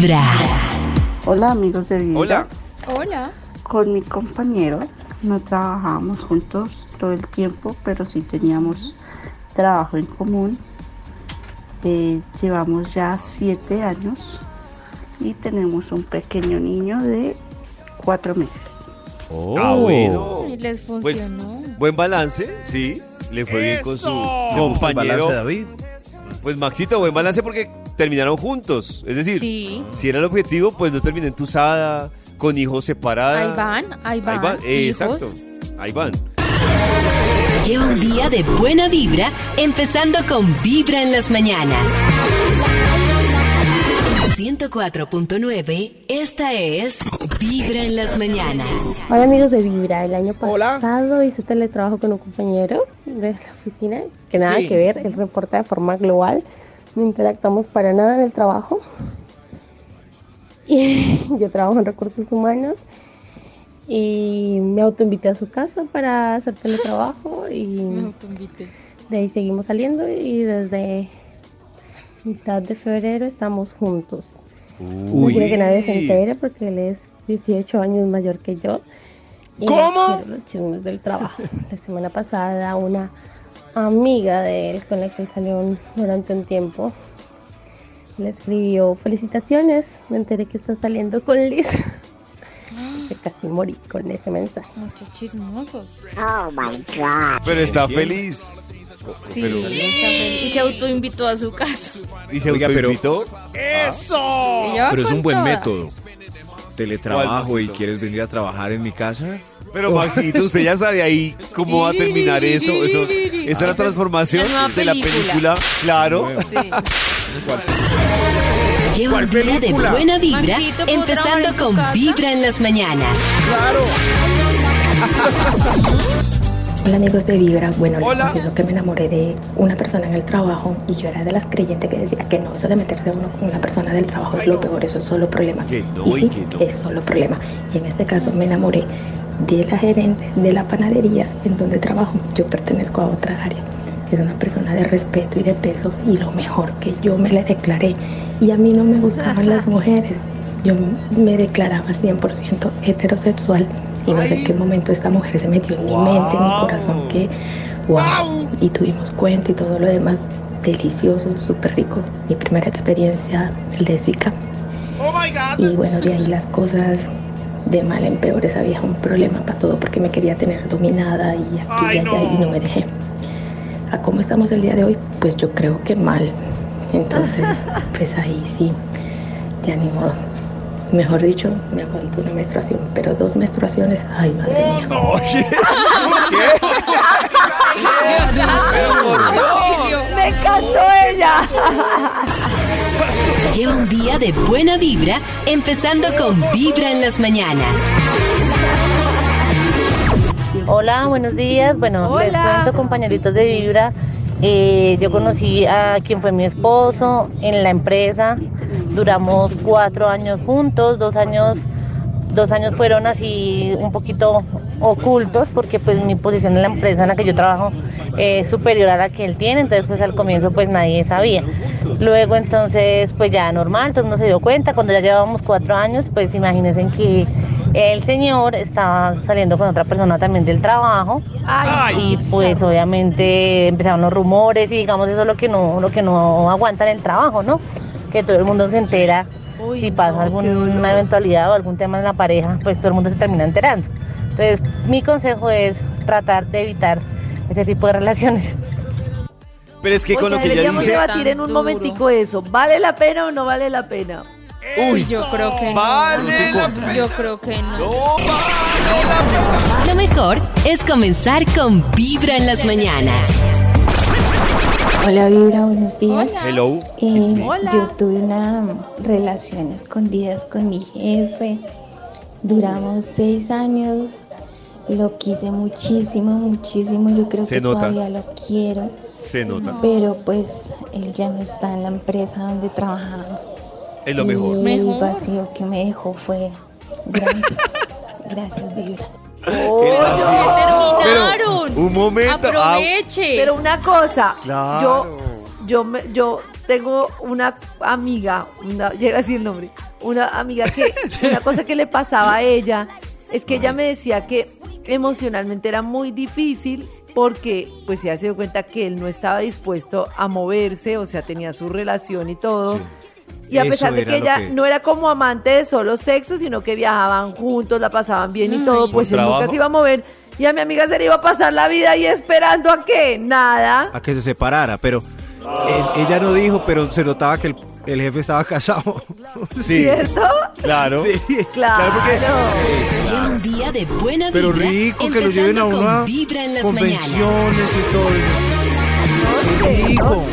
Vibra. Hola amigos de Vibra. Hola. Hola. Con mi compañero no trabajábamos juntos todo el tiempo, pero sí teníamos trabajo en común. Eh, llevamos ya siete años y tenemos un pequeño niño de cuatro meses. Ah, bueno. Y les Pues, funcionó. buen balance, sí. Le fue bien con su el compañero. balance, David. Pues Maxito, buen balance porque terminaron juntos. Es decir, Sí. si era el objetivo, pues no terminé entusada, con hijos separados. Ahí van, ahí van. eh, hijos. exacto. Ahí van. Lleva un día de buena vibra, empezando con Vibra en las mañanas. 104.9, esta es Vibra en las mañanas. Hola amigos de Vibra, el año Hola. pasado hice teletrabajo con un compañero de la oficina, que nada Sí. que ver, él reporta de forma global, no interactuamos para nada en el trabajo. Y yo trabajo en recursos humanos y me autoinvité a su casa para hacer teletrabajo Me y autoinvité. de ahí seguimos saliendo y desde mitad de febrero estamos juntos. No quiere que nadie se entere porque él es 18 años mayor que yo. Y ¿Cómo? quiero los chismes del trabajo. La semana pasada una amiga de él con la que él salió un- durante un tiempo le escribió felicitaciones. Me enteré que está saliendo con Liz. que casi morí con ese mensaje. Muchos chismosos. Pero está feliz. Sí, Pero- está feliz. Y se autoinvitó a su casa. y se Oiga, pero- autoinvitó. Ya va Pero es un buen toda. método. Teletrabajo ¿Cuál, y quieres venir a trabajar en mi casa. Pero Maxito, usted ya sabe ahí cómo va a terminar eso. eso esa es la transformación la de la película. Claro. Sí. Lleva un día de buena vibra, Maxito, ¿puedo empezando con casa? Vibra en las mañanas. Hola amigos de Vibra, bueno, les confieso que me enamoré de una persona en el trabajo y yo era de las creyentes que decía que no, eso de meterse uno con una persona del trabajo es lo peor, eso es solo problema. Que no, y y sí, que no. es solo problema. Y en este caso me enamoré de la gerente de la panadería en donde trabajo. Yo pertenezco a otra área. Era una persona de respeto y de peso y lo mejor que yo me le declaré. Y a mí no me gustaban las mujeres. Yo me declaraba 100% heterosexual y no sé en qué momento esta mujer se metió en mi mente, en mi corazón, que wow. Y tuvimos cuenta y todo lo demás delicioso, súper rico. Mi primera experiencia lésbica. Y bueno, de ahí las cosas de mal en peor. Esa vieja un problema para todo porque me quería tener dominada y aquí y allá y no me dejé. ¿A cómo estamos el día de hoy? Pues yo creo que mal. Entonces, pues ahí sí, ya ni modo. Mejor dicho, me aguanto una menstruación, pero dos menstruaciones, ay madre mía. Me encantó ella. Lleva un día de buena vibra, empezando con Vibra en las mañanas. Hola, buenos días. Bueno, les cuento, compañeritos de Vibra. Eh, yo conocí a quien fue mi esposo en la empresa. Duramos cuatro años juntos, dos años, dos años fueron así un poquito ocultos porque pues mi posición en la empresa en la que yo trabajo es superior a la que él tiene, entonces pues al comienzo pues nadie sabía. Luego entonces pues ya normal, entonces no se dio cuenta, cuando ya llevábamos cuatro años pues imagínense que el señor estaba saliendo con otra persona también del trabajo y pues obviamente empezaron los rumores y digamos eso es lo que no, lo que no aguanta en el trabajo, ¿no? Que todo el mundo se entera si pasa alguna eventualidad o algún tema en la pareja, pues todo el mundo se termina enterando. Entonces mi consejo es tratar de evitar ese tipo de relaciones. Pero es que con Oiga, lo que ella dice. debatir en un momentico eso. ¿Vale la pena o no vale la pena? Uy, Yo creo que vale la no. Yo creo que no. No vale la pena. Lo mejor es comenzar con Vibra en las mañanas. Hola Vibra, buenos días. Hola. Hello. Eh, Hola. Yo tuve una relación escondidas con mi jefe. Duramos seis años. Lo quise muchísimo, muchísimo. Yo creo Se que nota. todavía lo quiero. Se nota. Pero pues él ya no está en la empresa donde trabajamos. Es lo mejor. Y el Mejor. vacío que me dejó fue grande. Gracias, Vibra. ¿Qué Pero que terminaron. Pero, un momento. ah, Aproveche. Pero una cosa, Claro. yo, yo, me- yo tengo una amiga, una, llega a decir el nombre, una amiga que, una cosa que le pasaba a ella es que ella me decía que emocionalmente era muy difícil porque pues se ha dio cuenta que él no estaba dispuesto a moverse, o sea, tenía su relación y todo. Sí. Y a Eso pesar de que ella que- no era como amante de solo sexo, sino que viajaban juntos, la pasaban bien y todo, pues él ¿Con nunca se iba a mover. Y a mi amiga se le iba a pasar la vida ahí esperando a que nada. A que se separara, pero él- ella no dijo, pero se notaba que el, el jefe estaba casado. Sí, ¿Cierto? claro. Sí. Claro. Lleva un día de buena Pero vibra, rico que lo lleven a empezando uno con a Vibra en las mañanas. convenciones y todo. No sé, no Rico. sé.